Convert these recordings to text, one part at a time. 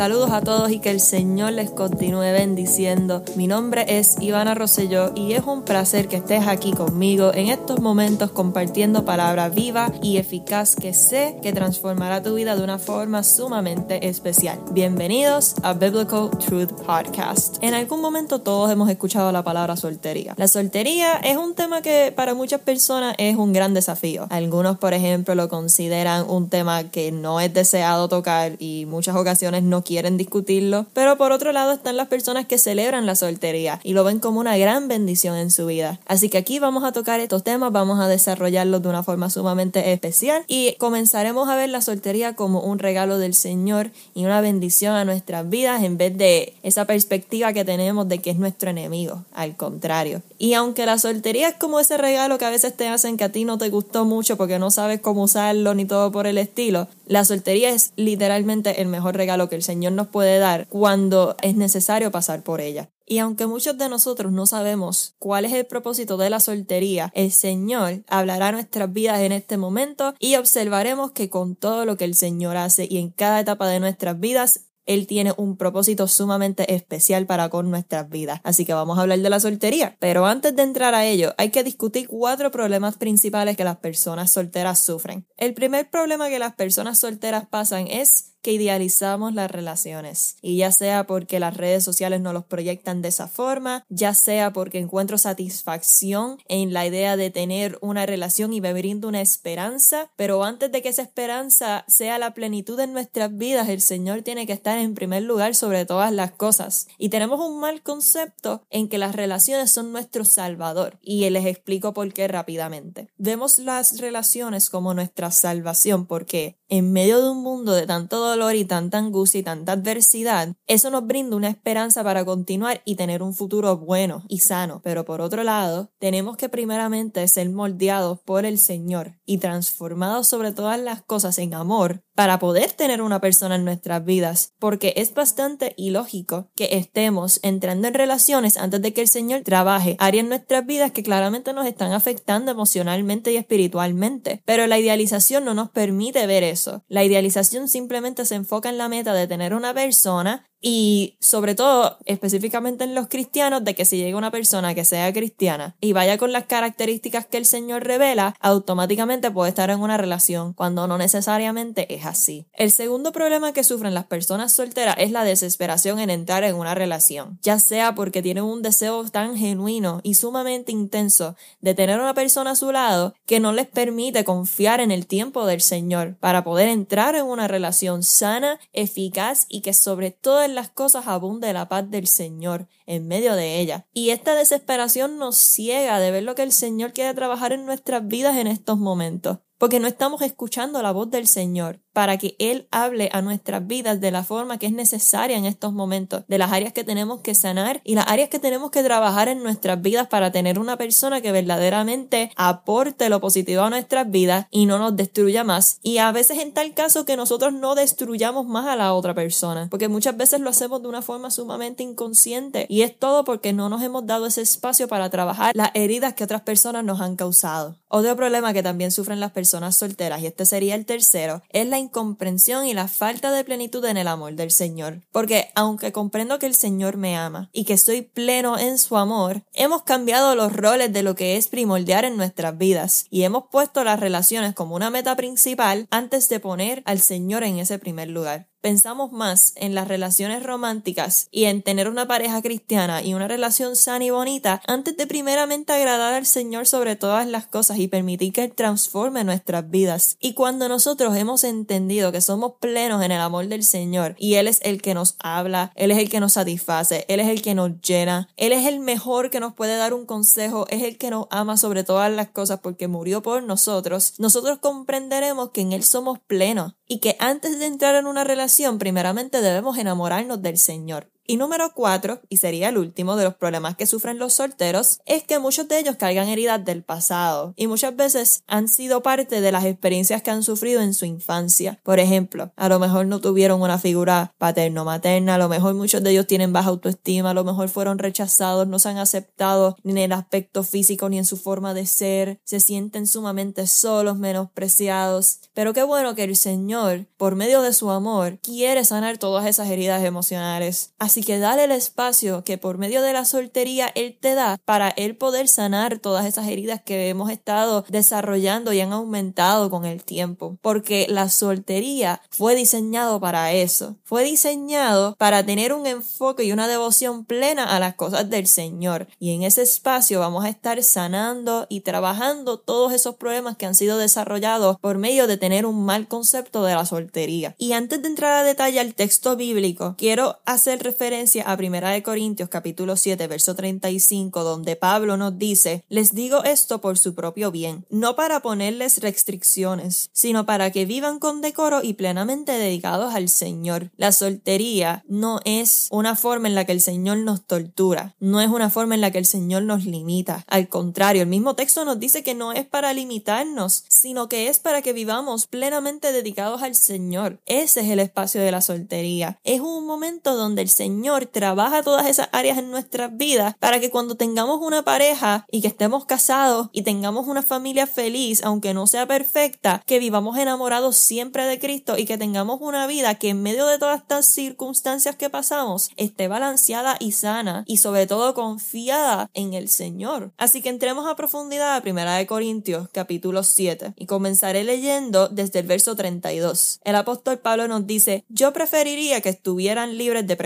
Saludos a todos y que el Señor les continúe bendiciendo. Mi nombre es Ivana Rosselló y es un placer que estés aquí conmigo en estos momentos compartiendo palabra viva y eficaz que sé que transformará tu vida de una forma sumamente especial. Bienvenidos a Biblical Truth Podcast. En algún momento todos hemos escuchado la palabra soltería. La soltería es un tema que para muchas personas es un gran desafío. Algunos, por ejemplo, lo consideran un tema que no es deseado tocar y muchas ocasiones no quieren discutirlo, pero por otro lado están las personas que celebran la soltería y lo ven como una gran bendición en su vida. Así que aquí vamos a tocar estos temas, vamos a desarrollarlos de una forma sumamente especial y comenzaremos a ver la soltería como un regalo del Señor y una bendición a nuestras vidas en vez de esa perspectiva que tenemos de que es nuestro enemigo, al contrario. Y aunque la soltería es como ese regalo que a veces te hacen que a ti no te gustó mucho porque no sabes cómo usarlo ni todo por el estilo, la soltería es literalmente el mejor regalo que el Señor nos puede dar cuando es necesario pasar por ella. Y aunque muchos de nosotros no sabemos cuál es el propósito de la soltería, el Señor hablará nuestras vidas en este momento y observaremos que con todo lo que el Señor hace y en cada etapa de nuestras vidas, él tiene un propósito sumamente especial para con nuestras vidas. Así que vamos a hablar de la soltería. Pero antes de entrar a ello, hay que discutir cuatro problemas principales que las personas solteras sufren. El primer problema que las personas solteras pasan es que idealizamos las relaciones. Y ya sea porque las redes sociales nos los proyectan de esa forma, ya sea porque encuentro satisfacción en la idea de tener una relación y me brinda una esperanza, pero antes de que esa esperanza sea la plenitud en nuestras vidas, el Señor tiene que estar en primer lugar sobre todas las cosas. Y tenemos un mal concepto en que las relaciones son nuestro salvador. Y les explico por qué rápidamente. Vemos las relaciones como nuestra salvación porque en medio de un mundo de tanto dolor y tanta angustia y tanta adversidad, eso nos brinda una esperanza para continuar y tener un futuro bueno y sano. Pero por otro lado, tenemos que primeramente ser moldeados por el Señor y transformados sobre todas las cosas en amor para poder tener una persona en nuestras vidas, porque es bastante ilógico que estemos entrando en relaciones antes de que el Señor trabaje áreas en nuestras vidas que claramente nos están afectando emocionalmente y espiritualmente. Pero la idealización no nos permite ver eso. La idealización simplemente se enfoca en la meta de tener una persona y sobre todo, específicamente en los cristianos, de que si llega una persona que sea cristiana y vaya con las características que el Señor revela, automáticamente puede estar en una relación, cuando no necesariamente es así. El segundo problema que sufren las personas solteras es la desesperación en entrar en una relación, ya sea porque tienen un deseo tan genuino y sumamente intenso de tener una persona a su lado que no les permite confiar en el tiempo del Señor para poder entrar en una relación sana, eficaz y que sobre todo las cosas abunde la paz del Señor en medio de ella. Y esta desesperación nos ciega de ver lo que el Señor quiere trabajar en nuestras vidas en estos momentos porque no estamos escuchando la voz del Señor para que Él hable a nuestras vidas de la forma que es necesaria en estos momentos, de las áreas que tenemos que sanar y las áreas que tenemos que trabajar en nuestras vidas para tener una persona que verdaderamente aporte lo positivo a nuestras vidas y no nos destruya más. Y a veces en tal caso que nosotros no destruyamos más a la otra persona, porque muchas veces lo hacemos de una forma sumamente inconsciente y es todo porque no nos hemos dado ese espacio para trabajar las heridas que otras personas nos han causado. Otro problema que también sufren las personas solteras, y este sería el tercero, es la incomprensión y la falta de plenitud en el amor del Señor. Porque aunque comprendo que el Señor me ama y que estoy pleno en su amor, hemos cambiado los roles de lo que es primordial en nuestras vidas y hemos puesto las relaciones como una meta principal antes de poner al Señor en ese primer lugar pensamos más en las relaciones románticas y en tener una pareja cristiana y una relación sana y bonita antes de primeramente agradar al Señor sobre todas las cosas y permitir que Él transforme nuestras vidas. Y cuando nosotros hemos entendido que somos plenos en el amor del Señor y Él es el que nos habla, Él es el que nos satisface, Él es el que nos llena, Él es el mejor que nos puede dar un consejo, es el que nos ama sobre todas las cosas porque murió por nosotros, nosotros comprenderemos que en Él somos plenos y que antes de entrar en una relación primeramente debemos enamorarnos del Señor. Y número cuatro, y sería el último de los problemas que sufren los solteros, es que muchos de ellos cargan heridas del pasado y muchas veces han sido parte de las experiencias que han sufrido en su infancia. Por ejemplo, a lo mejor no tuvieron una figura paterno-materna, a lo mejor muchos de ellos tienen baja autoestima, a lo mejor fueron rechazados, no se han aceptado ni en el aspecto físico ni en su forma de ser, se sienten sumamente solos, menospreciados. Pero qué bueno que el Señor, por medio de su amor, quiere sanar todas esas heridas emocionales. Así que dale el espacio que por medio de la soltería Él te da para Él poder sanar todas esas heridas que hemos estado desarrollando y han aumentado con el tiempo. Porque la soltería fue diseñado para eso. Fue diseñado para tener un enfoque y una devoción plena a las cosas del Señor. Y en ese espacio vamos a estar sanando y trabajando todos esos problemas que han sido desarrollados por medio de tener un mal concepto de la soltería. Y antes de entrar a detalle al texto bíblico, quiero hacer referencia a 1 Corintios capítulo 7 verso 35 donde Pablo nos dice, les digo esto por su propio bien, no para ponerles restricciones, sino para que vivan con decoro y plenamente dedicados al Señor. La soltería no es una forma en la que el Señor nos tortura, no es una forma en la que el Señor nos limita. Al contrario, el mismo texto nos dice que no es para limitarnos, sino que es para que vivamos plenamente dedicados al Señor. Ese es el espacio de la soltería. Es un momento donde el Señor trabaja todas esas áreas en nuestras vidas para que cuando tengamos una pareja y que estemos casados y tengamos una familia feliz, aunque no sea perfecta, que vivamos enamorados siempre de Cristo y que tengamos una vida que en medio de todas estas circunstancias que pasamos esté balanceada y sana y sobre todo confiada en el Señor. Así que entremos a profundidad a Primera de Corintios capítulo 7 y comenzaré leyendo desde el verso 32. El apóstol Pablo nos dice, yo preferiría que estuvieran libres de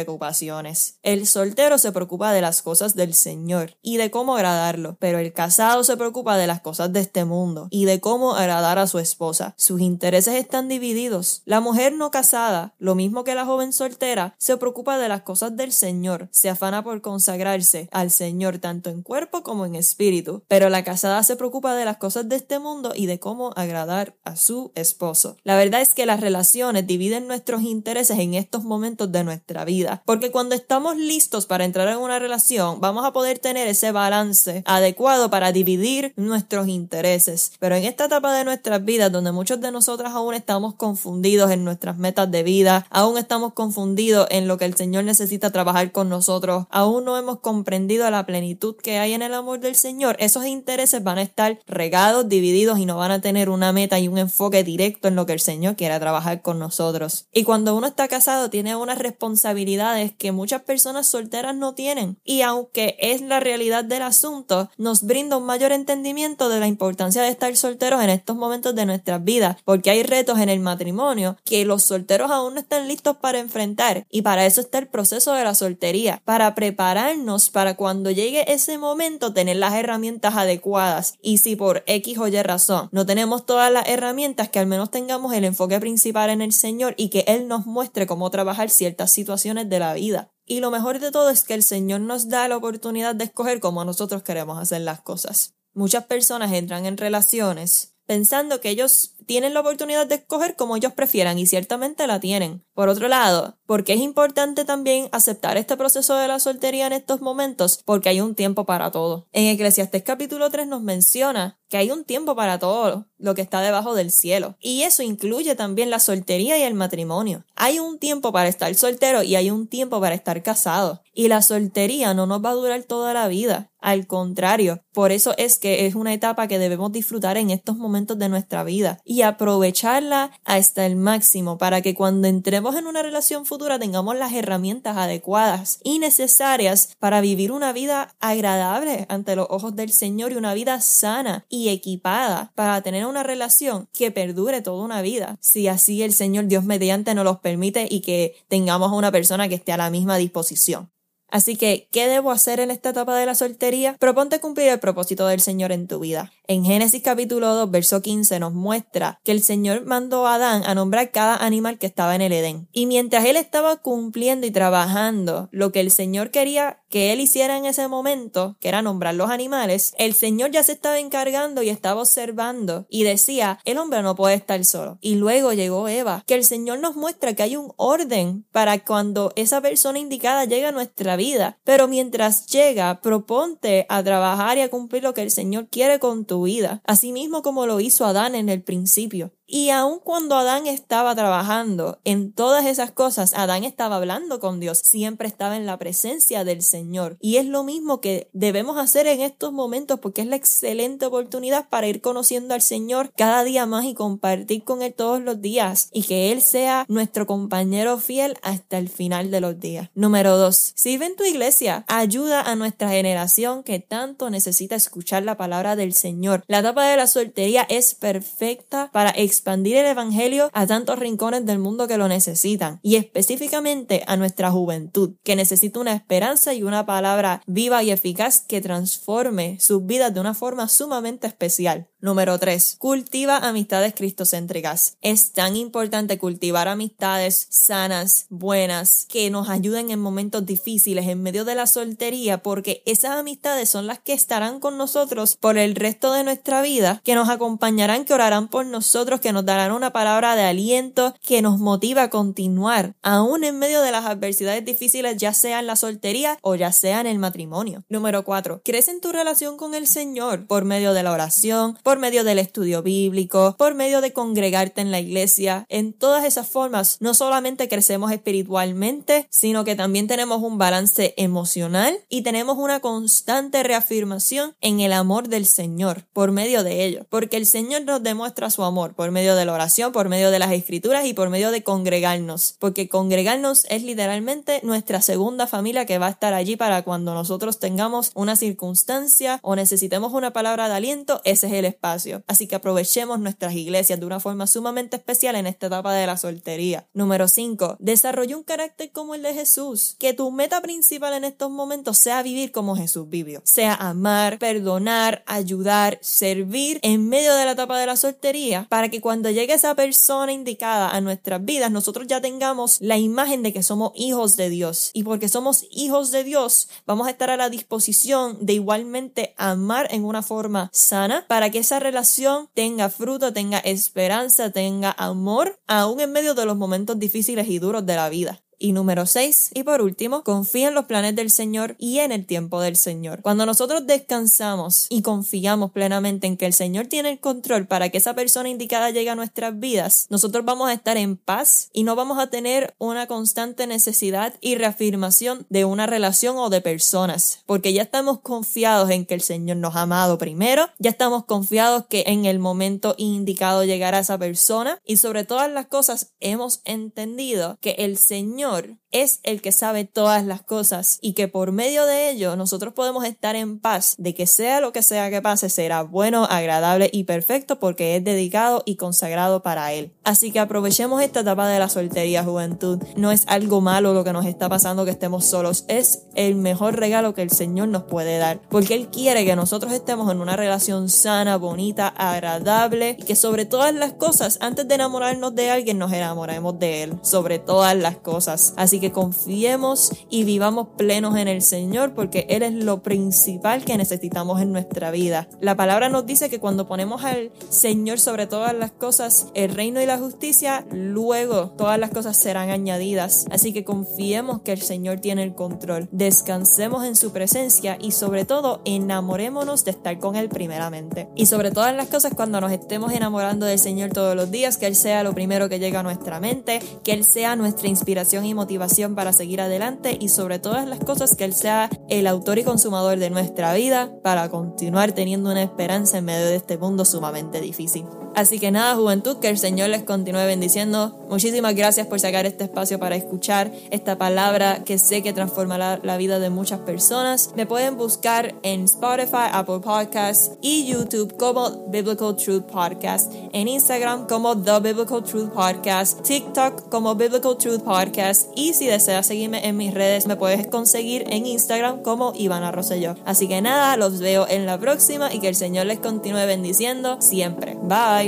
El soltero se preocupa de las cosas del Señor y de cómo agradarlo, pero el casado se preocupa de las cosas de este mundo y de cómo agradar a su esposa. Sus intereses están divididos. La mujer no casada, lo mismo que la joven soltera, se preocupa de las cosas del Señor, se afana por consagrarse al Señor tanto en cuerpo como en espíritu, pero la casada se preocupa de las cosas de este mundo y de cómo agradar a su esposo. La verdad es que las relaciones dividen nuestros intereses en estos momentos de nuestra vida, porque cuando estamos listos para entrar en una relación, vamos a poder tener ese balance adecuado para dividir nuestros intereses. Pero en esta etapa de nuestras vidas, donde muchos de nosotros aún estamos confundidos en nuestras metas de vida, aún estamos confundidos en lo que el Señor necesita trabajar con nosotros, aún no hemos comprendido la plenitud que hay en el amor del Señor, esos intereses van a estar regados, divididos y no van a tener una meta y un enfoque directo en lo que el Señor quiera trabajar con nosotros. Y cuando uno está casado tiene unas responsabilidades que muchas personas solteras no tienen. Y aunque es la realidad del asunto, nos brinda un mayor entendimiento de la importancia de estar solteros en estos momentos de nuestras vidas, porque hay retos en el matrimonio que los solteros aún no están listos para enfrentar. Y para eso está el proceso de la soltería, para prepararnos para cuando llegue ese momento tener las herramientas adecuadas. Y si por X o Y razón no tenemos todas las herramientas, que al menos tengamos el enfoque principal en el Señor y que Él nos muestre cómo trabajar ciertas situaciones de la vida. Y lo mejor de todo es que el Señor nos da la oportunidad de escoger cómo nosotros queremos hacer las cosas. Muchas personas entran en relaciones pensando que ellos tienen la oportunidad de escoger como ellos prefieran y ciertamente la tienen. Por otro lado, porque es importante también aceptar este proceso de la soltería en estos momentos? Porque hay un tiempo para todo. En Eclesiastés capítulo 3 nos menciona que hay un tiempo para todo lo que está debajo del cielo. Y eso incluye también la soltería y el matrimonio. Hay un tiempo para estar soltero y hay un tiempo para estar casado. Y la soltería no nos va a durar toda la vida. Al contrario, por eso es que es una etapa que debemos disfrutar en estos momentos de nuestra vida y aprovecharla hasta el máximo para que cuando entremos en una relación tengamos las herramientas adecuadas y necesarias para vivir una vida agradable ante los ojos del Señor y una vida sana y equipada para tener una relación que perdure toda una vida. Si así el Señor Dios mediante nos los permite y que tengamos a una persona que esté a la misma disposición. Así que, ¿qué debo hacer en esta etapa de la soltería? Proponte cumplir el propósito del Señor en tu vida. En Génesis capítulo 2, verso 15 nos muestra que el Señor mandó a Adán a nombrar cada animal que estaba en el Edén. Y mientras él estaba cumpliendo y trabajando lo que el Señor quería que él hiciera en ese momento, que era nombrar los animales, el Señor ya se estaba encargando y estaba observando y decía, el hombre no puede estar solo. Y luego llegó Eva, que el Señor nos muestra que hay un orden para cuando esa persona indicada llega a nuestra vida. Pero mientras llega, proponte a trabajar y a cumplir lo que el Señor quiere con tu vida, así mismo como lo hizo Adán en el principio. Y aun cuando Adán estaba trabajando en todas esas cosas, Adán estaba hablando con Dios, siempre estaba en la presencia del Señor. Y es lo mismo que debemos hacer en estos momentos porque es la excelente oportunidad para ir conociendo al Señor cada día más y compartir con Él todos los días y que Él sea nuestro compañero fiel hasta el final de los días. Número dos, sirve en tu iglesia, ayuda a nuestra generación que tanto necesita escuchar la palabra del Señor. La etapa de la soltería es perfecta para expandir el Evangelio a tantos rincones del mundo que lo necesitan y específicamente a nuestra juventud, que necesita una esperanza y una palabra viva y eficaz que transforme sus vidas de una forma sumamente especial. Número 3. Cultiva amistades cristocéntricas. Es tan importante cultivar amistades sanas, buenas, que nos ayuden en momentos difíciles en medio de la soltería, porque esas amistades son las que estarán con nosotros por el resto de nuestra vida, que nos acompañarán, que orarán por nosotros, que nos darán una palabra de aliento, que nos motiva a continuar, aún en medio de las adversidades difíciles, ya sea en la soltería o ya sea en el matrimonio. Número 4. Crece en tu relación con el Señor por medio de la oración, por medio del estudio bíblico, por medio de congregarte en la iglesia. En todas esas formas, no solamente crecemos espiritualmente, sino que también tenemos un balance emocional y tenemos una constante reafirmación en el amor del Señor por medio de ello. Porque el Señor nos demuestra su amor por medio de la oración, por medio de las escrituras y por medio de congregarnos. Porque congregarnos es literalmente nuestra segunda familia que va a estar allí para cuando nosotros tengamos una circunstancia o necesitemos una palabra de aliento, ese es el espacio Así que aprovechemos nuestras iglesias de una forma sumamente especial en esta etapa de la soltería. Número 5. Desarrolla un carácter como el de Jesús. Que tu meta principal en estos momentos sea vivir como Jesús vivió. Sea amar, perdonar, ayudar, servir en medio de la etapa de la soltería para que cuando llegue esa persona indicada a nuestras vidas nosotros ya tengamos la imagen de que somos hijos de Dios. Y porque somos hijos de Dios vamos a estar a la disposición de igualmente amar en una forma sana para que esa relación tenga fruto, tenga esperanza, tenga amor, aún en medio de los momentos difíciles y duros de la vida. Y número 6, y por último, confía en los planes del Señor y en el tiempo del Señor. Cuando nosotros descansamos y confiamos plenamente en que el Señor tiene el control para que esa persona indicada llegue a nuestras vidas, nosotros vamos a estar en paz y no vamos a tener una constante necesidad y reafirmación de una relación o de personas, porque ya estamos confiados en que el Señor nos ha amado primero, ya estamos confiados que en el momento indicado llegará esa persona y sobre todas las cosas hemos entendido que el Señor Señor es el que sabe todas las cosas y que por medio de ello nosotros podemos estar en paz de que sea lo que sea que pase será bueno, agradable y perfecto porque es dedicado y consagrado para Él. Así que aprovechemos esta etapa de la soltería juventud. No es algo malo lo que nos está pasando que estemos solos, es el mejor regalo que el Señor nos puede dar porque Él quiere que nosotros estemos en una relación sana, bonita, agradable y que sobre todas las cosas, antes de enamorarnos de alguien, nos enamoremos de Él, sobre todas las cosas. Así que confiemos y vivamos plenos en el Señor porque Él es lo principal que necesitamos en nuestra vida. La palabra nos dice que cuando ponemos al Señor sobre todas las cosas, el reino y la justicia, luego todas las cosas serán añadidas. Así que confiemos que el Señor tiene el control. Descansemos en su presencia y sobre todo enamorémonos de estar con Él primeramente. Y sobre todas las cosas cuando nos estemos enamorando del Señor todos los días, que Él sea lo primero que llega a nuestra mente, que Él sea nuestra inspiración y motivación para seguir adelante y sobre todas las cosas que Él sea el autor y consumador de nuestra vida para continuar teniendo una esperanza en medio de este mundo sumamente difícil. Así que nada, juventud, que el Señor les continúe bendiciendo. Muchísimas gracias por sacar este espacio para escuchar esta palabra que sé que transformará la vida de muchas personas. Me pueden buscar en Spotify, Apple Podcasts y YouTube como Biblical Truth Podcast, en Instagram como The Biblical Truth Podcast, TikTok como Biblical Truth Podcast y si deseas seguirme en mis redes me puedes conseguir en Instagram como Ivana Rosselló. Así que nada, los veo en la próxima y que el Señor les continúe bendiciendo siempre.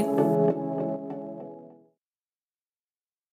Bye.